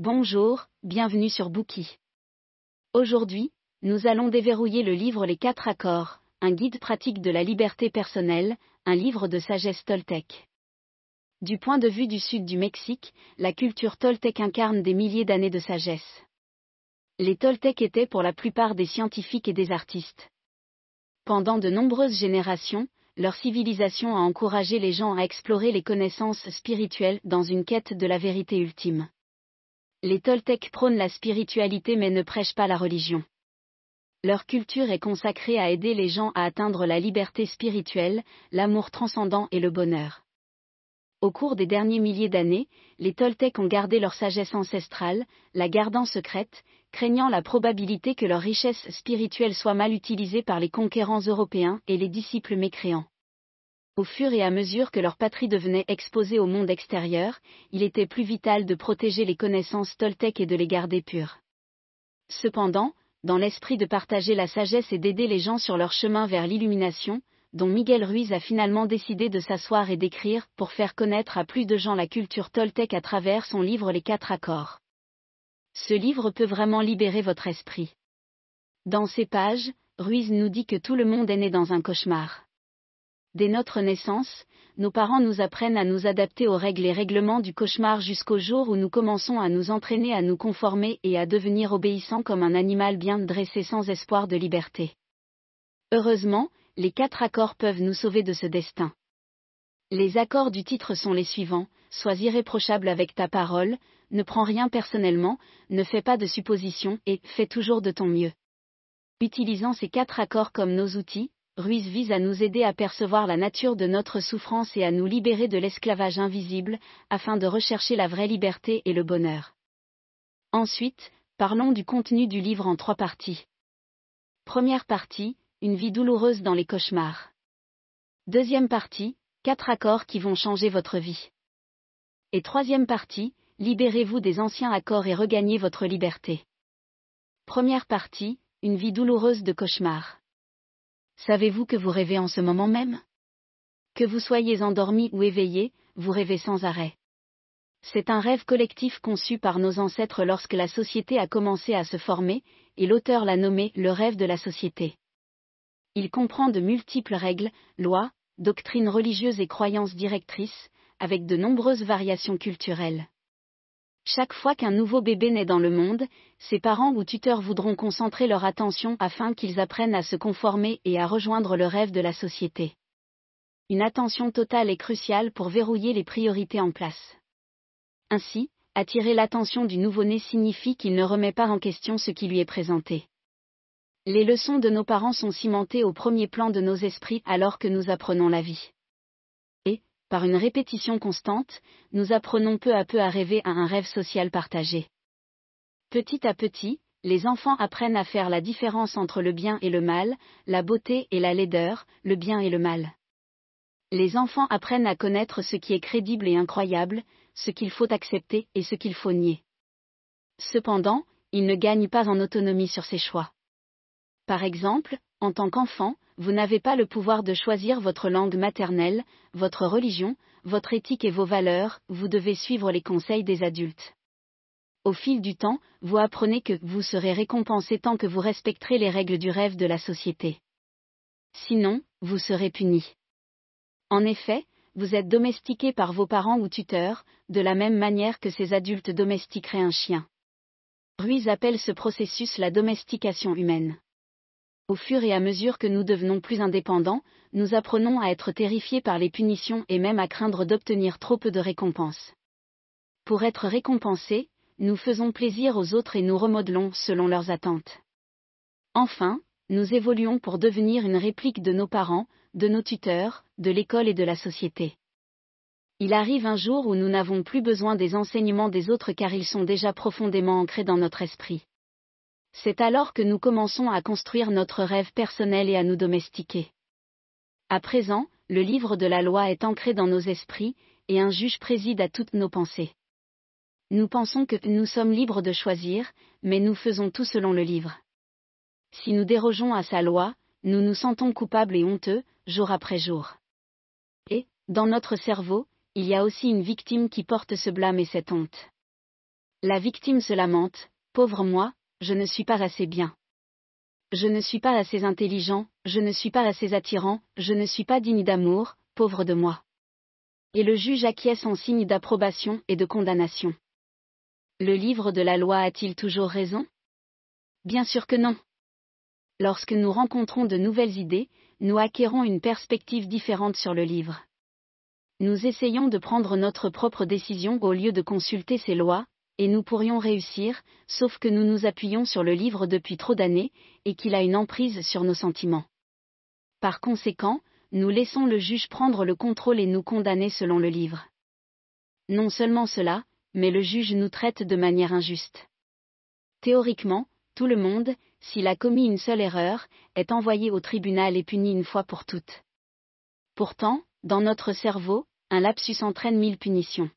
Bonjour, bienvenue sur Bookie. Aujourd'hui, nous allons déverrouiller le livre Les quatre accords, un guide pratique de la liberté personnelle, un livre de sagesse toltèque. Du point de vue du sud du Mexique, la culture toltèque incarne des milliers d'années de sagesse. Les Toltecs étaient pour la plupart des scientifiques et des artistes. Pendant de nombreuses générations, leur civilisation a encouragé les gens à explorer les connaissances spirituelles dans une quête de la vérité ultime. Les Toltecs prônent la spiritualité mais ne prêchent pas la religion. Leur culture est consacrée à aider les gens à atteindre la liberté spirituelle, l'amour transcendant et le bonheur. Au cours des derniers milliers d'années, les Toltecs ont gardé leur sagesse ancestrale, la gardant secrète, craignant la probabilité que leur richesse spirituelle soit mal utilisée par les conquérants européens et les disciples mécréants. Au fur et à mesure que leur patrie devenait exposée au monde extérieur, il était plus vital de protéger les connaissances toltèques et de les garder pures. Cependant, dans l'esprit de partager la sagesse et d'aider les gens sur leur chemin vers l'illumination, dont Miguel Ruiz a finalement décidé de s'asseoir et d'écrire pour faire connaître à plus de gens la culture toltèque à travers son livre Les quatre accords. Ce livre peut vraiment libérer votre esprit. Dans ces pages, Ruiz nous dit que tout le monde est né dans un cauchemar. Dès notre naissance, nos parents nous apprennent à nous adapter aux règles et règlements du cauchemar jusqu'au jour où nous commençons à nous entraîner à nous conformer et à devenir obéissants comme un animal bien dressé sans espoir de liberté. Heureusement, les quatre accords peuvent nous sauver de ce destin. Les accords du titre sont les suivants, sois irréprochable avec ta parole, ne prends rien personnellement, ne fais pas de suppositions et fais toujours de ton mieux. Utilisant ces quatre accords comme nos outils, Ruiz vise à nous aider à percevoir la nature de notre souffrance et à nous libérer de l'esclavage invisible, afin de rechercher la vraie liberté et le bonheur. Ensuite, parlons du contenu du livre en trois parties. Première partie, une vie douloureuse dans les cauchemars. Deuxième partie, quatre accords qui vont changer votre vie. Et troisième partie, libérez-vous des anciens accords et regagnez votre liberté. Première partie, une vie douloureuse de cauchemars. Savez-vous que vous rêvez en ce moment même? Que vous soyez endormi ou éveillé, vous rêvez sans arrêt. C'est un rêve collectif conçu par nos ancêtres lorsque la société a commencé à se former, et l'auteur l'a nommé le rêve de la société. Il comprend de multiples règles, lois, doctrines religieuses et croyances directrices, avec de nombreuses variations culturelles. Chaque fois qu'un nouveau bébé naît dans le monde, ses parents ou tuteurs voudront concentrer leur attention afin qu'ils apprennent à se conformer et à rejoindre le rêve de la société. Une attention totale est cruciale pour verrouiller les priorités en place. Ainsi, attirer l'attention du nouveau-né signifie qu'il ne remet pas en question ce qui lui est présenté. Les leçons de nos parents sont cimentées au premier plan de nos esprits alors que nous apprenons la vie. Par une répétition constante, nous apprenons peu à peu à rêver à un rêve social partagé. Petit à petit, les enfants apprennent à faire la différence entre le bien et le mal, la beauté et la laideur, le bien et le mal. Les enfants apprennent à connaître ce qui est crédible et incroyable, ce qu'il faut accepter et ce qu'il faut nier. Cependant, ils ne gagnent pas en autonomie sur ces choix. Par exemple, en tant qu'enfant, vous n'avez pas le pouvoir de choisir votre langue maternelle, votre religion, votre éthique et vos valeurs, vous devez suivre les conseils des adultes. Au fil du temps, vous apprenez que vous serez récompensé tant que vous respecterez les règles du rêve de la société. Sinon, vous serez puni. En effet, vous êtes domestiqué par vos parents ou tuteurs, de la même manière que ces adultes domestiqueraient un chien. Ruiz appelle ce processus la domestication humaine. Au fur et à mesure que nous devenons plus indépendants, nous apprenons à être terrifiés par les punitions et même à craindre d'obtenir trop peu de récompenses. Pour être récompensés, nous faisons plaisir aux autres et nous remodelons selon leurs attentes. Enfin, nous évoluons pour devenir une réplique de nos parents, de nos tuteurs, de l'école et de la société. Il arrive un jour où nous n'avons plus besoin des enseignements des autres car ils sont déjà profondément ancrés dans notre esprit. C'est alors que nous commençons à construire notre rêve personnel et à nous domestiquer. À présent, le livre de la loi est ancré dans nos esprits, et un juge préside à toutes nos pensées. Nous pensons que nous sommes libres de choisir, mais nous faisons tout selon le livre. Si nous dérogeons à sa loi, nous nous sentons coupables et honteux, jour après jour. Et, dans notre cerveau, il y a aussi une victime qui porte ce blâme et cette honte. La victime se lamente, pauvre moi, je ne suis pas assez bien. Je ne suis pas assez intelligent, je ne suis pas assez attirant, je ne suis pas digne d'amour, pauvre de moi. Et le juge acquiesce en signe d'approbation et de condamnation. Le livre de la loi a-t-il toujours raison? Bien sûr que non. Lorsque nous rencontrons de nouvelles idées, nous acquérons une perspective différente sur le livre. Nous essayons de prendre notre propre décision au lieu de consulter ces lois, et nous pourrions réussir, sauf que nous nous appuyons sur le livre depuis trop d'années, et qu'il a une emprise sur nos sentiments. Par conséquent, nous laissons le juge prendre le contrôle et nous condamner selon le livre. Non seulement cela, mais le juge nous traite de manière injuste. Théoriquement, tout le monde, s'il a commis une seule erreur, est envoyé au tribunal et puni une fois pour toutes. Pourtant, dans notre cerveau, un lapsus entraîne mille punitions.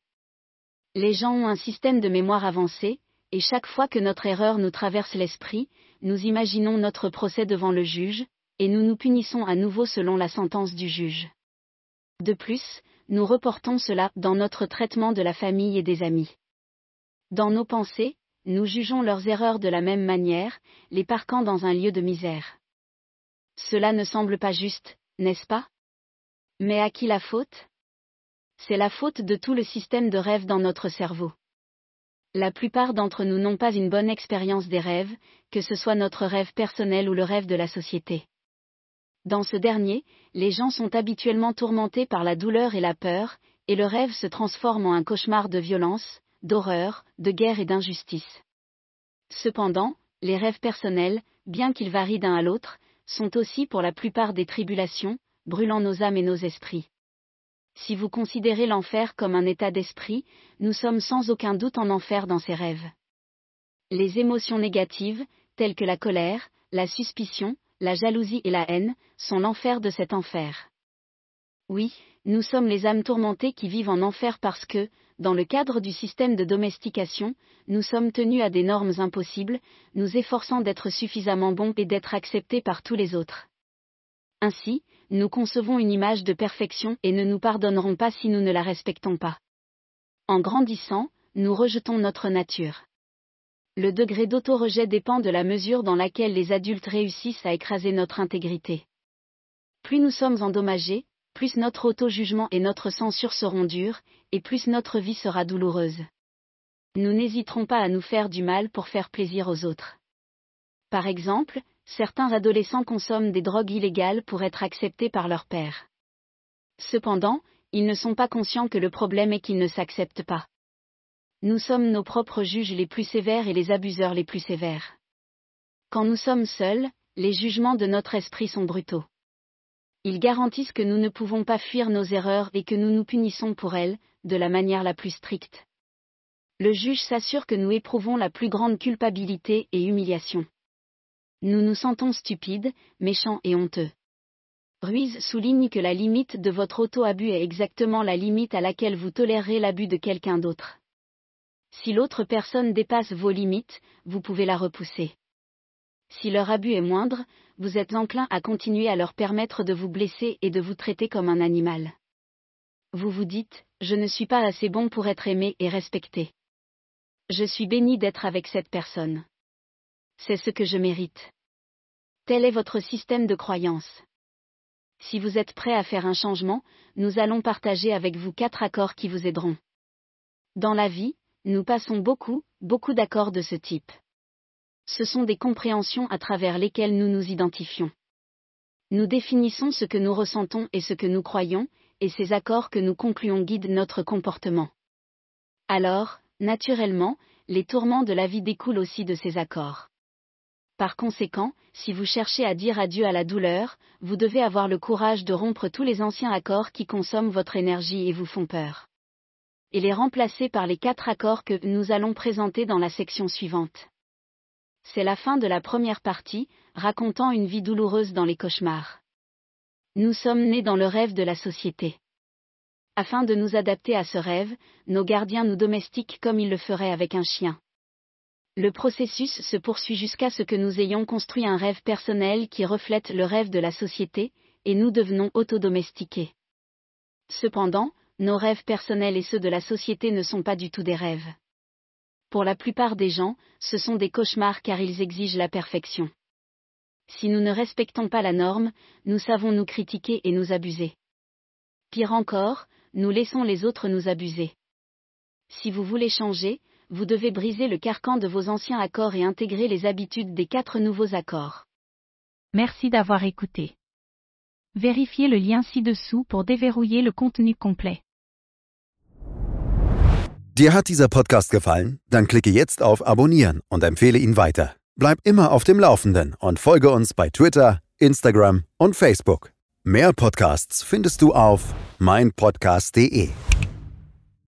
Les gens ont un système de mémoire avancé, et chaque fois que notre erreur nous traverse l'esprit, nous imaginons notre procès devant le juge, et nous nous punissons à nouveau selon la sentence du juge. De plus, nous reportons cela dans notre traitement de la famille et des amis. Dans nos pensées, nous jugeons leurs erreurs de la même manière, les parquant dans un lieu de misère. Cela ne semble pas juste, n'est-ce pas? Mais à qui la faute? C'est la faute de tout le système de rêve dans notre cerveau. La plupart d'entre nous n'ont pas une bonne expérience des rêves, que ce soit notre rêve personnel ou le rêve de la société. Dans ce dernier, les gens sont habituellement tourmentés par la douleur et la peur, et le rêve se transforme en un cauchemar de violence, d'horreur, de guerre et d'injustice. Cependant, les rêves personnels, bien qu'ils varient d'un à l'autre, sont aussi pour la plupart des tribulations, brûlant nos âmes et nos esprits. Si vous considérez l'enfer comme un état d'esprit, nous sommes sans aucun doute en enfer dans ces rêves. Les émotions négatives, telles que la colère, la suspicion, la jalousie et la haine, sont l'enfer de cet enfer. Oui, nous sommes les âmes tourmentées qui vivent en enfer parce que, dans le cadre du système de domestication, nous sommes tenus à des normes impossibles, nous efforçant d'être suffisamment bons et d'être acceptés par tous les autres. Ainsi, nous concevons une image de perfection et ne nous pardonnerons pas si nous ne la respectons pas. En grandissant, nous rejetons notre nature. Le degré d'auto-rejet dépend de la mesure dans laquelle les adultes réussissent à écraser notre intégrité. Plus nous sommes endommagés, plus notre auto-jugement et notre censure seront durs, et plus notre vie sera douloureuse. Nous n'hésiterons pas à nous faire du mal pour faire plaisir aux autres. Par exemple, certains adolescents consomment des drogues illégales pour être acceptés par leur père. Cependant, ils ne sont pas conscients que le problème est qu'ils ne s'acceptent pas. Nous sommes nos propres juges les plus sévères et les abuseurs les plus sévères. Quand nous sommes seuls, les jugements de notre esprit sont brutaux. Ils garantissent que nous ne pouvons pas fuir nos erreurs et que nous nous punissons pour elles, de la manière la plus stricte. Le juge s'assure que nous éprouvons la plus grande culpabilité et humiliation nous nous sentons stupides, méchants et honteux. Ruiz souligne que la limite de votre auto-abus est exactement la limite à laquelle vous tolérerez l'abus de quelqu'un d'autre. Si l'autre personne dépasse vos limites, vous pouvez la repousser. Si leur abus est moindre, vous êtes enclin à continuer à leur permettre de vous blesser et de vous traiter comme un animal. Vous vous dites, je ne suis pas assez bon pour être aimé et respecté. Je suis béni d'être avec cette personne c'est ce que je mérite. Tel est votre système de croyance. Si vous êtes prêt à faire un changement, nous allons partager avec vous quatre accords qui vous aideront. Dans la vie, nous passons beaucoup, beaucoup d'accords de ce type. Ce sont des compréhensions à travers lesquelles nous nous identifions. Nous définissons ce que nous ressentons et ce que nous croyons, et ces accords que nous concluons guident notre comportement. Alors, naturellement, les tourments de la vie découlent aussi de ces accords. Par conséquent, si vous cherchez à dire adieu à la douleur, vous devez avoir le courage de rompre tous les anciens accords qui consomment votre énergie et vous font peur. Et les remplacer par les quatre accords que nous allons présenter dans la section suivante. C'est la fin de la première partie, racontant une vie douloureuse dans les cauchemars. Nous sommes nés dans le rêve de la société. Afin de nous adapter à ce rêve, nos gardiens nous domestiquent comme ils le feraient avec un chien. Le processus se poursuit jusqu'à ce que nous ayons construit un rêve personnel qui reflète le rêve de la société, et nous devenons autodomestiqués. Cependant, nos rêves personnels et ceux de la société ne sont pas du tout des rêves. Pour la plupart des gens, ce sont des cauchemars car ils exigent la perfection. Si nous ne respectons pas la norme, nous savons nous critiquer et nous abuser. Pire encore, nous laissons les autres nous abuser. Si vous voulez changer, vous devez briser le carcan de vos anciens accords et intégrer les habitudes des quatre nouveaux accords. Merci d'avoir écouté. Vérifiez le lien ci-dessous pour déverrouiller le contenu complet. Dir hat dieser Podcast gefallen? Dann klicke jetzt auf Abonnieren und empfehle ihn weiter. Bleib immer auf dem Laufenden und folge uns bei Twitter, Instagram und Facebook. Mehr Podcasts findest du auf meinpodcast.de.